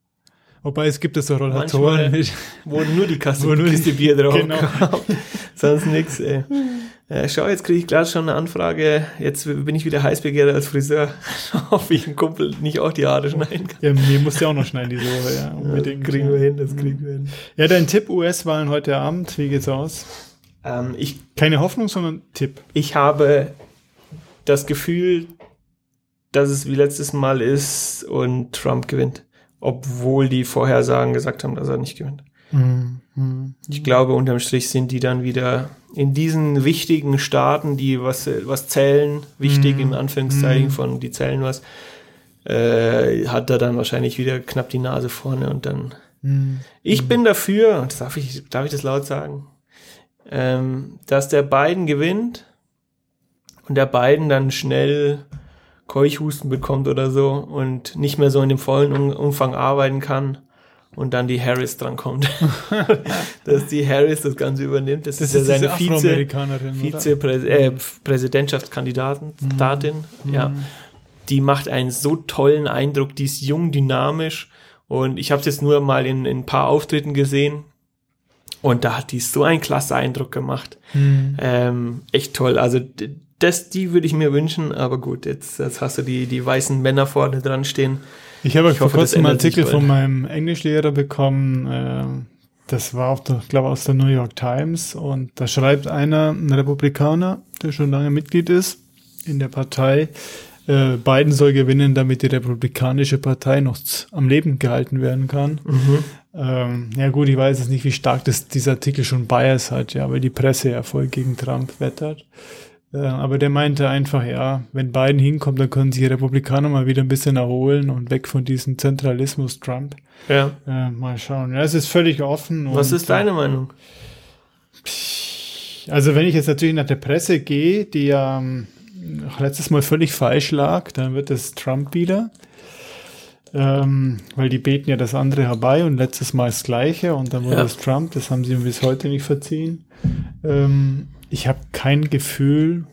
Wobei es gibt es so Rollatoren Manchmal-. Wo nur die Kaste, Wo nur Kiste die- Bier drauf genau. kommt. Sonst nix, ey. Äh, schau, jetzt kriege ich gerade schon eine Anfrage. Jetzt bin ich wieder heißbegehrt als Friseur. Hoffe ich, ein Kumpel nicht auch die Haare schneiden kann. Ja, mir muss ja auch noch schneiden diese Woche, ja. Das Unbedingt. kriegen ja. wir hin, das kriegen wir hin. Ja, dein Tipp US-Wahlen heute Abend, wie geht's aus? Ähm, ich, Keine Hoffnung, sondern Tipp. ich habe das Gefühl, dass es wie letztes Mal ist und Trump gewinnt. Obwohl die Vorhersagen gesagt haben, dass er nicht gewinnt. Mhm. Ich glaube, unterm Strich sind die dann wieder in diesen wichtigen Staaten, die was, was zählen, wichtig Mhm. in Anführungszeichen von, die zählen was, äh, hat er dann wahrscheinlich wieder knapp die Nase vorne und dann. Mhm. Ich bin dafür, und das darf ich, darf ich das laut sagen, ähm, dass der Biden gewinnt und der Biden dann schnell Keuchhusten bekommt oder so und nicht mehr so in dem vollen Um- Umfang arbeiten kann und dann die Harris drankommt. dass die Harris das Ganze übernimmt. Das, Das ist ja seine Vize, Afroamerikanerin, Vize äh, Präsidentschaftskandidatin, Datin, ja. Die macht einen so tollen Eindruck, die ist jung, dynamisch und ich habe es jetzt nur mal in, in ein paar Auftritten gesehen und da hat die so einen klasse Eindruck gemacht. Mhm. Ähm, echt toll. Also das, die würde ich mir wünschen, aber gut, jetzt, jetzt hast du die, die weißen Männer vorne dran stehen. Ich habe vor kurzem einen Artikel von meinem Englischlehrer bekommen. ähm, das war, auf der, ich glaube, aus der New York Times. Und da schreibt einer, ein Republikaner, der schon lange Mitglied ist in der Partei, äh, Biden soll gewinnen, damit die Republikanische Partei noch am Leben gehalten werden kann. Ähm, ja gut, ich weiß jetzt nicht, wie stark das, dieser Artikel schon Bias hat, ja, weil die Presse ja voll gegen Trump wettert. Äh, aber der meinte einfach, ja, wenn Biden hinkommt, dann können sich die Republikaner mal wieder ein bisschen erholen und weg von diesem Zentralismus Trump. Ja. Äh, mal schauen. Ja, es ist völlig offen. Was ist deine äh, Meinung? Also wenn ich jetzt natürlich nach der Presse gehe, die ja ähm, letztes Mal völlig falsch lag, dann wird es Trump wieder. Ähm, weil die beten ja das andere herbei und letztes Mal das gleiche und dann wurde Ja. es Trump, das haben sie bis heute nicht verziehen. Ähm, ich habe kein Gefühl,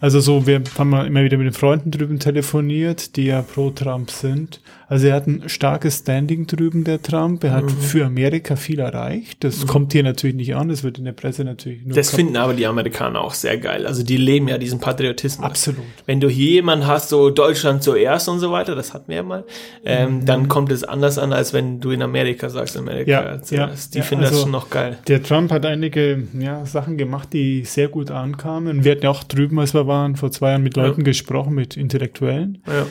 also so, wir haben immer wieder mit den Freunden drüben telefoniert, die ja pro Trump sind. Also er hat ein starkes Standing drüben, der Trump. Er hat Mhm. für Amerika viel erreicht. Das kommt hier natürlich nicht an, das wird in der Presse natürlich nur Das finden aber die Amerikaner auch sehr geil. Also die leben ja diesen Patriotismus. Absolut. Wenn du hier jemanden hast, so Deutschland zuerst und so weiter, das hatten wir ja mal, ähm, dann kommt es anders an, als wenn du in Amerika sagst, Amerika Mhm. Ja, zuerst. ja, die ja, finden das also- schon noch geil. Der Trump hat einige ja, Sachen gemacht, die sehr gut ankamen. Wir hatten ja auch drüben, als wir waren, vor zwei Jahren mit Ja. Leuten gesprochen, mit Intellektuellen. Ja.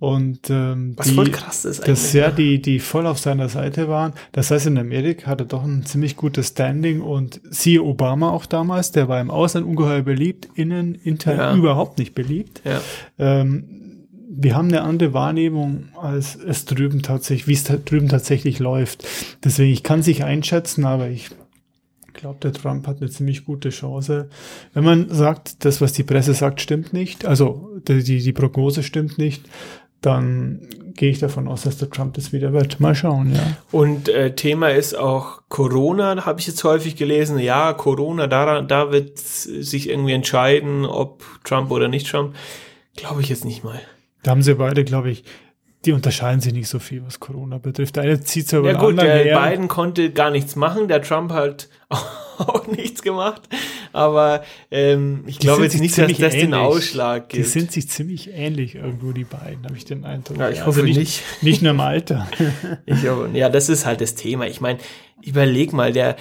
Und ähm, Was die, voll krass ist dass ja, ne? die, die voll auf seiner Seite waren. Das heißt, in Amerika hat er doch ein ziemlich gutes Standing und siehe Obama auch damals, der war im Ausland ungeheuer beliebt, innen, intern Ja. überhaupt nicht beliebt. Ja. Ähm, wir haben eine andere Wahrnehmung, als es drüben tatsächlich, wie es da drüben tatsächlich läuft. Deswegen, ich kann sich einschätzen, aber ich glaube, der Trump hat eine ziemlich gute Chance. Wenn man sagt, das, was die Presse sagt, stimmt nicht, also die, die, die Prognose stimmt nicht, dann gehe ich davon aus, dass der Trump das wieder wird. Mal schauen, ja. Und äh, Thema ist auch Corona, habe ich jetzt häufig gelesen. Ja, Corona, da, da wird sich irgendwie entscheiden, ob Trump oder nicht Trump. Glaube ich jetzt nicht mal. Da haben sie beide, glaube ich, die unterscheiden sich nicht so viel, was Corona betrifft. Der eine zieht ja über Ja den gut, der her. Biden konnte gar nichts machen, der Trump hat auch nichts gemacht. Aber ähm, ich Die glaube jetzt nicht, dass das den ähnlich. Ausschlag Die gibt. sind sich ziemlich ähnlich irgendwo, die beiden, habe ich den Eindruck. Ja, ich Also hoffe nicht. nicht. Nicht nur im Alter. Ich ja, das ist halt das Thema. Ich meine, überleg mal, der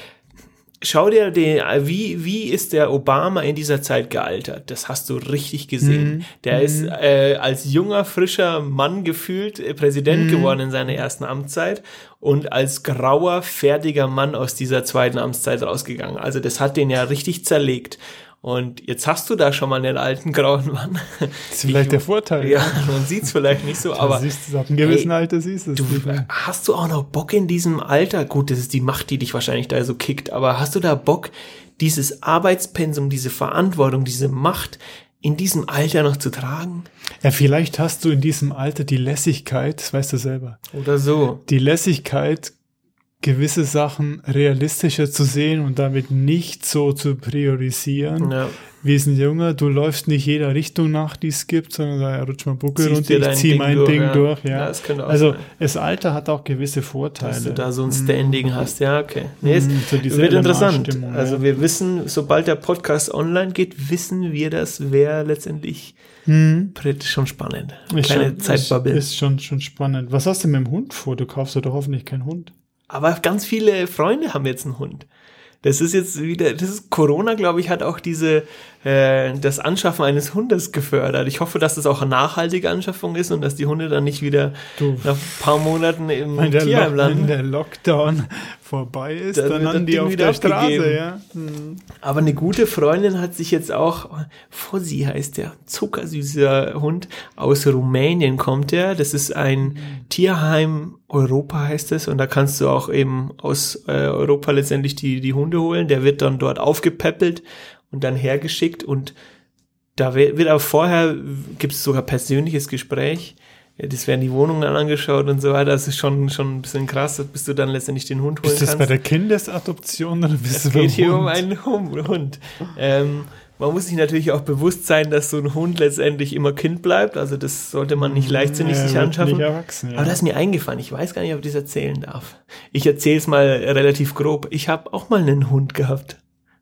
Schau dir den, wie, wie ist der Obama in dieser Zeit gealtert? Das hast du richtig gesehen. Mhm. Der ist äh, als junger, frischer Mann gefühlt äh, Präsident Mhm. geworden in seiner ersten Amtszeit und als grauer, fertiger Mann aus dieser zweiten Amtszeit rausgegangen. Also das hat den ja richtig zerlegt. Und jetzt hast du da schon mal einen alten grauen Mann. Das ist vielleicht der Vorteil. ja, man sieht's vielleicht nicht so, aber aber siehst du, ab einem gewissen Ey, Alter siehst du es Du, hast du auch noch Bock in diesem Alter? Gut, das ist die Macht, die dich wahrscheinlich da so kickt, aber hast du da Bock, dieses Arbeitspensum, diese Verantwortung, diese Macht in diesem Alter noch zu tragen? Ja, vielleicht hast du in diesem Alter die Lässigkeit, das weißt du selber, Oder so? die Lässigkeit, gewisse Sachen realistischer zu sehen und damit nicht so zu priorisieren. Ja. Wie ist ein Junger, du läufst nicht jeder Richtung nach, die es gibt, sondern da ja, rutsch mal Buckel Ziehst und dir ich zieh mein durch, Ding ja. durch. Ja. Ja, das könnte auch also sein. das Alter hat auch gewisse Vorteile. Dass du da so ein Standing hast, ja, okay. Nee, es Mhm, so wird interessant. Also ja. wir wissen, sobald der Podcast online geht, wissen wir das, wer letztendlich Mhm. Schon spannend. Ist Kleine schon, Zeitbubble. Ist, ist schon, schon spannend. Was hast du mit dem Hund vor? Du kaufst doch hoffentlich keinen Hund. Aber ganz viele Freunde haben jetzt einen Hund. Das ist jetzt wieder, das ist Corona, glaube ich, hat auch diese, äh, das Anschaffen eines Hundes gefördert. Ich hoffe, dass das auch eine nachhaltige Anschaffung ist und dass die Hunde dann nicht wieder Du, nach ein paar Monaten im Tierheim landen. der Lockdown vorbei ist, Dann dann, landen die auf der Straße, ja. Hm. Aber eine gute Freundin hat sich jetzt auch, Fossi heißt der, zuckersüßer Hund, aus Rumänien kommt der. Das ist ein Tierheim Europa heißt es und da kannst du auch eben aus äh, Europa letztendlich die, die Hunde holen. Der wird dann dort aufgepäppelt und dann hergeschickt und da wird, wird auch vorher, gibt es sogar persönliches Gespräch. Ja, Das werden die Wohnungen dann angeschaut und so weiter. Das ist schon, schon ein bisschen krass, bis du dann letztendlich den Hund holen Ist das kannst. bei der Kindesadoption oder bist Es du geht beim hier um einen Hund. Hund. Ähm, man muss sich natürlich auch bewusst sein, dass so ein Hund letztendlich immer Kind bleibt. Also das sollte man nicht leichtsinnig Ja, sich anschaffen. Ja. Aber das ist mir eingefallen. Ich weiß gar nicht, ob ich das erzählen darf. Ich erzähle es mal relativ grob. Ich habe auch mal einen Hund gehabt.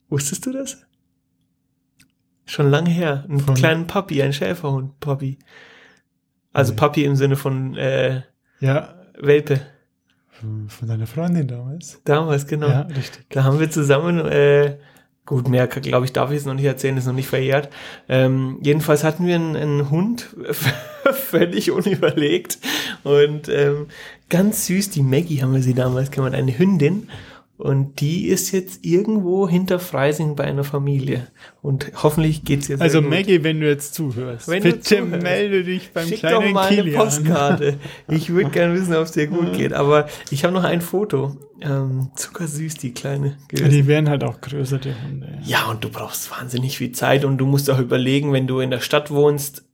Wusstest du das? Schon lange her. Einen Von- kleinen Papi, ein Schäferhund, Papi. Also Nee. Papi im Sinne von äh, ja, Welpe. von deiner Freundin damals. Damals, genau. Ja, richtig. Da haben wir zusammen, äh, gut, mehr glaube ich, darf ich jetzt noch nicht erzählen, ist noch nicht verjährt. Ähm, jedenfalls hatten wir einen, einen Hund, völlig unüberlegt und ähm, ganz süß, die Maggie haben wir sie damals genannt, eine Hündin. Und die ist jetzt irgendwo hinter Freising bei einer Familie. Und hoffentlich geht's jetzt. Also Maggie, wenn du jetzt zuhörst, Wenn bitte du zuhörst, melde dich beim Schick doch kleinen mal eine Kilian. Postkarte. Ich würde gerne wissen, ob es dir gut geht. Aber ich habe noch ein Foto. Ähm, zuckersüß, die kleine. Ja, Die werden halt auch größer, die Hunde. Ja. Und du brauchst wahnsinnig viel Zeit und du musst auch überlegen, wenn du in der Stadt wohnst,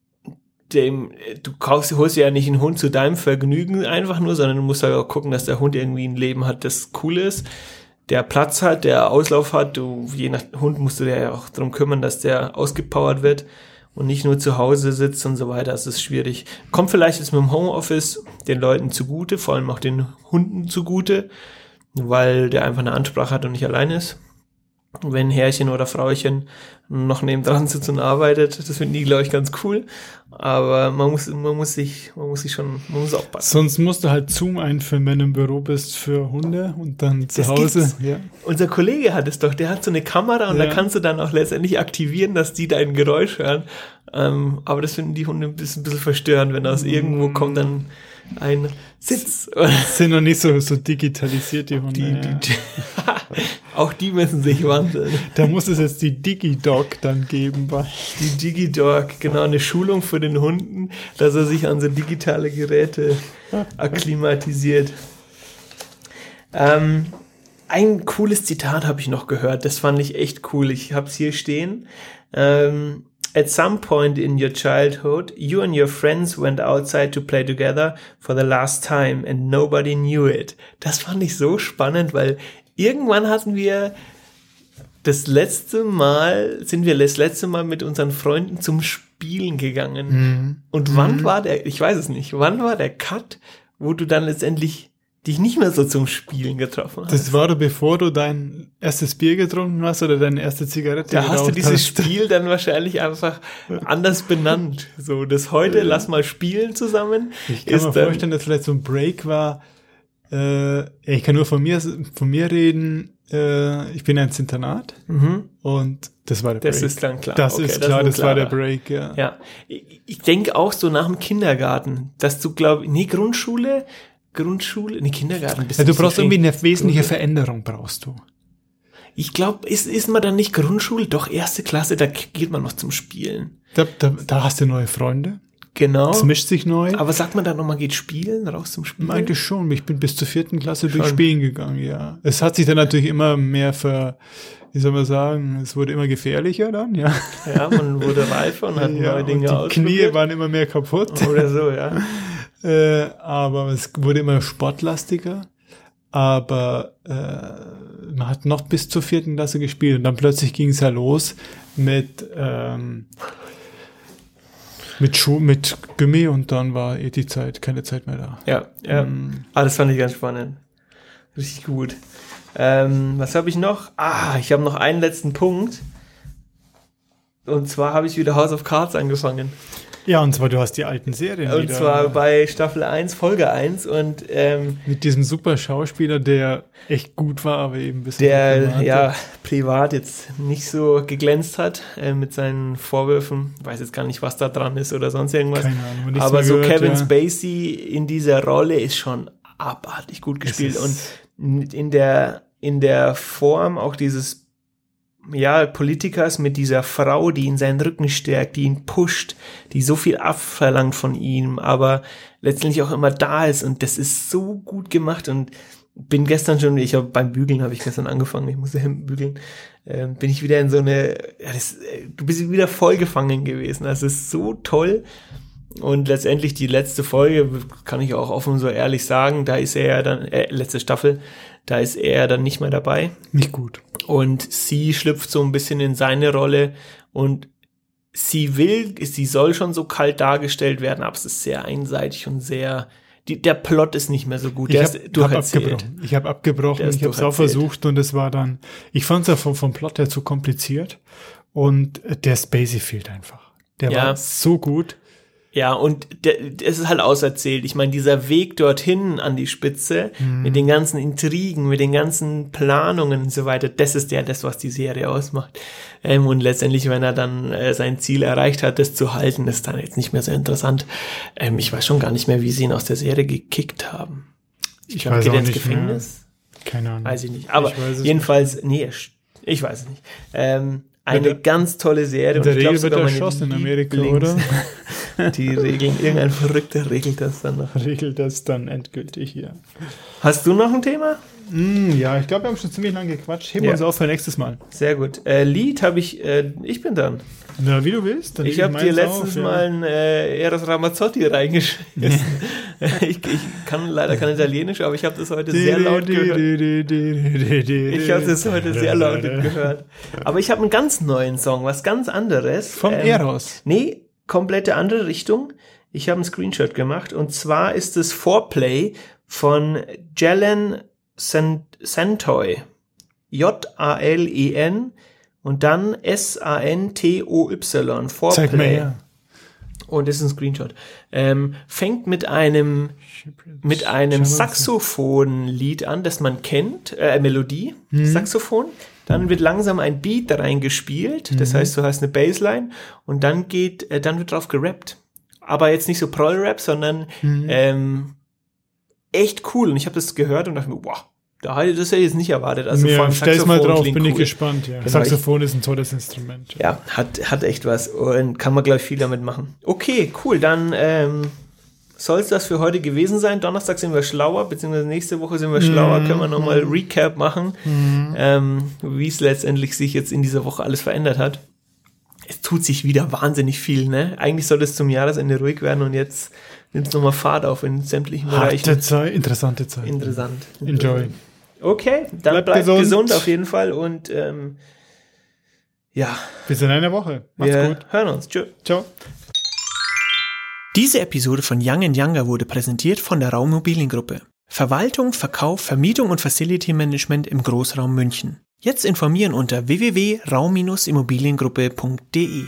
dem, du kaufst, holst ja nicht einen Hund zu deinem Vergnügen einfach nur, sondern du musst halt auch gucken, dass der Hund irgendwie ein Leben hat, das cool ist, der Platz hat, der Auslauf hat. Du, je nach Hund musst du dir ja auch darum kümmern, dass der ausgepowert wird und nicht nur zu Hause sitzt und so weiter. Das ist schwierig. Kommt vielleicht jetzt mit dem Homeoffice den Leuten zugute, vor allem auch den Hunden zugute, weil der einfach eine Ansprache hat und nicht allein ist wenn Herrchen oder Frauchen noch nebendran sitzt und arbeitet. Das finden die, glaube ich, ganz cool. Aber man muss, man muss sich, man muss sich schon, man muss aufpassen. Sonst musst du halt Zoom einführen, wenn du im Büro bist für Hunde und dann zu Das Hause. Ja. Unser Kollege hat es doch, der hat so eine Kamera und Ja. da kannst du dann auch letztendlich aktivieren, dass die dein Geräusch hören. Ähm, aber das finden die Hunde ein bisschen, ein bisschen verstörend, wenn aus irgendwo kommt dann ein Sitz. Sind noch nicht so, so digitalisiert, die Hunde. Die, ja. die, auch die müssen sich wandeln. Da muss es jetzt die Digi-Dog dann geben. Die DigiDog, genau, eine Schulung für den Hunden, dass er sich an so digitale Geräte akklimatisiert. Ähm, ein cooles Zitat habe ich noch gehört, das fand ich echt cool. Ich habe es hier stehen. Ähm, At some point in your childhood, you and your friends went outside to play together for the last time and nobody knew it. Das fand ich so spannend, weil irgendwann hatten wir das letzte Mal, sind wir das letzte Mal mit unseren Freunden zum Spielen gegangen. Und wann war der, ich weiß es nicht, wann war der Cut, wo du dann letztendlich dich nicht mehr so zum Spielen getroffen hast? Das war doch bevor du dein erstes Bier getrunken hast oder deine erste Zigarette da hast du dieses Spiel dann wahrscheinlich einfach anders benannt. So, das heute, lass mal spielen zusammen. Ich kann mir vorstellen, dass vielleicht so ein Break war. Äh, ich kann nur von mir, von mir reden. Äh, ich bin ins Internat Mhm. und das war der Das Break. ist dann klar. Das Okay, ist das klar, ist ein das war der. Break, ja. Ja, ich, ich denke auch so nach dem Kindergarten, dass du glaub, nee, Grundschule, Grundschule, nee, Kindergarten Ja, du brauchst irgendwie eine wesentliche Veränderung, brauchst du. Ich glaube, ist, ist man dann nicht Grundschule? Doch, erste Klasse, da geht man noch zum Spielen. Da, da, da hast du neue Freunde. Genau. Es mischt sich neu. Aber sagt man dann noch, man geht spielen, raus zum Spielen? Eigentlich schon. Ich bin bis zur vierten Klasse durch Schon. Spielen gegangen, ja. Es hat sich dann natürlich immer mehr ver, wie soll man sagen, es wurde immer gefährlicher dann, ja. Ja, man wurde reifer und hat ja neue und Dinge die Knie waren immer mehr kaputt. Oder so, ja. Äh, aber es wurde immer sportlastiger. Aber äh, man hat noch bis zur vierten Klasse gespielt und dann plötzlich ging es ja los mit ähm, mit Schuh, mit Gummi und dann war eh die Zeit, keine Zeit mehr da. Ja, ja. Mm. Ah, das fand ich ganz spannend. Richtig gut. Ähm, was habe ich noch? Ah, ich habe noch einen letzten Punkt. Und zwar habe ich wieder House of Cards angefangen. Ja, und zwar du hast die alten Serien Und wieder zwar bei Staffel 1, Folge 1. Und ähm, mit diesem super Schauspieler, der echt gut war, aber eben ein bisschen der privat. ja privat jetzt nicht so geglänzt hat äh, mit seinen Vorwürfen. Weiß jetzt gar nicht, was da dran ist oder sonst irgendwas. keine Ahnung, Aber so gehört, Kevin ja. Spacey in dieser Rolle ist schon abartig gut Es gespielt und in der in der Form auch dieses ja Politikers mit dieser Frau, die ihn seinen Rücken stärkt, die ihn pusht, die so viel abverlangt von ihm, aber letztendlich auch immer da ist und das ist so gut gemacht und bin gestern schon, ich habe beim Bügeln habe ich gestern angefangen, ich musste Hemden bügeln, ähm, bin ich wieder in so eine, ja, das, äh, du bist wieder voll gefangen gewesen. Das ist so toll. Und letztendlich die letzte Folge, kann ich auch offen so ehrlich sagen, da ist er ja dann, äh, letzte Staffel, da ist er dann nicht mehr dabei. Nicht gut. Und sie schlüpft so ein bisschen in seine Rolle und sie will, sie soll schon so kalt dargestellt werden, aber es ist sehr einseitig und sehr, die, der Plot ist nicht mehr so gut. Der Ich habe hab abgebrochen. Ich habe abgebrochen. Ich habe es auch versucht und es war dann. Ich fand es ja vom, vom Plot her zu kompliziert und der Spacey fehlt einfach. Der Ja. war so gut. Ja, und es ist halt auserzählt. Ich meine, dieser Weg dorthin an die Spitze, mit den ganzen Intrigen, mit den ganzen Planungen und so weiter, das ist ja das, was die Serie ausmacht. Ähm, und letztendlich, wenn er dann äh, sein Ziel erreicht hat, das zu halten, ist dann jetzt nicht mehr so interessant. Ähm, ich weiß schon gar nicht mehr, wie sie ihn aus der Serie gekickt haben. Ich, glaube, weiß geht er ins nicht mehr. Gefängnis? Keine Ahnung. Weiß ich nicht. Aber Ich jedenfalls, nee, ich weiß es nicht. Ähm, eine der- ganz tolle Serie. In der ich Regel wird erschossen in Amerika, oder? Die regeln, irgendein Verrückter regelt das dann noch. Regelt das dann endgültig hier. Hast du noch ein Thema? Mm, ja, ich glaube, wir haben schon ziemlich lange gequatscht. Heben wir Ja. uns auf für nächstes Mal. Sehr gut. Äh, Lied habe ich, äh, ich bin dann. Na, wie du willst. Dann Ich habe dir letztens auf, ja. mal ein äh, Eros Ramazzotti reingeschmissen. ich, ich kann leider kein Italienisch, aber ich habe das heute sehr laut gehört. Ich habe das heute sehr laut gehört. Aber ich habe einen ganz neuen Song, was ganz anderes. Vom Ähm, Eros. Nee, komplette andere Richtung. Ich habe einen Screenshot gemacht und zwar ist es Foreplay von Jalen San- Santoy. J-A-L-E-N und dann S-A-N-T-O-Y. Foreplay. Zeig her. Und das ist ein Screenshot. Ähm, fängt mit einem mit einem Saxophonlied an, das man kennt, äh, Melodie, Saxophon. Dann wird langsam ein Beat da reingespielt, das heißt, du hast eine Bassline und dann geht, äh, dann wird drauf gerappt. Aber jetzt nicht so Proll-Rap, sondern ähm, echt cool. Und ich habe das gehört und dachte mir, wow, da hätte ich das ja jetzt nicht erwartet. Also vor ja, allem stell's mal drauf, bin ich cool. gespannt. Ja. Genau, Saxophon ist ein tolles Instrument. Ja, hat, hat echt was und kann man, glaube ich, viel damit machen. Okay, cool, dann ähm, soll es das für heute gewesen sein. Donnerstag sind wir schlauer, beziehungsweise nächste Woche sind wir schlauer, können wir nochmal Recap machen, ähm, wie es letztendlich sich jetzt in dieser Woche alles verändert hat. Es tut sich wieder wahnsinnig viel, ne? Eigentlich sollte es zum Jahresende ruhig werden und jetzt nimmt es nochmal Fahrt auf in sämtlichen Harte Bereichen. Zeit, interessante Zeit. Interessant. Enjoy. Okay, dann Bleibt bleibt, gesund. gesund. auf jeden Fall und ähm, ja, Bis in einer Woche. Macht's wir gut. hören uns. Tschüss. Ciao. Diese Episode von Young Younger wurde präsentiert von der Raummobiliengruppe. Verwaltung, Verkauf, Vermietung und Facility Management im Großraum München. Jetzt informieren unter www.raum-immobiliengruppe.de.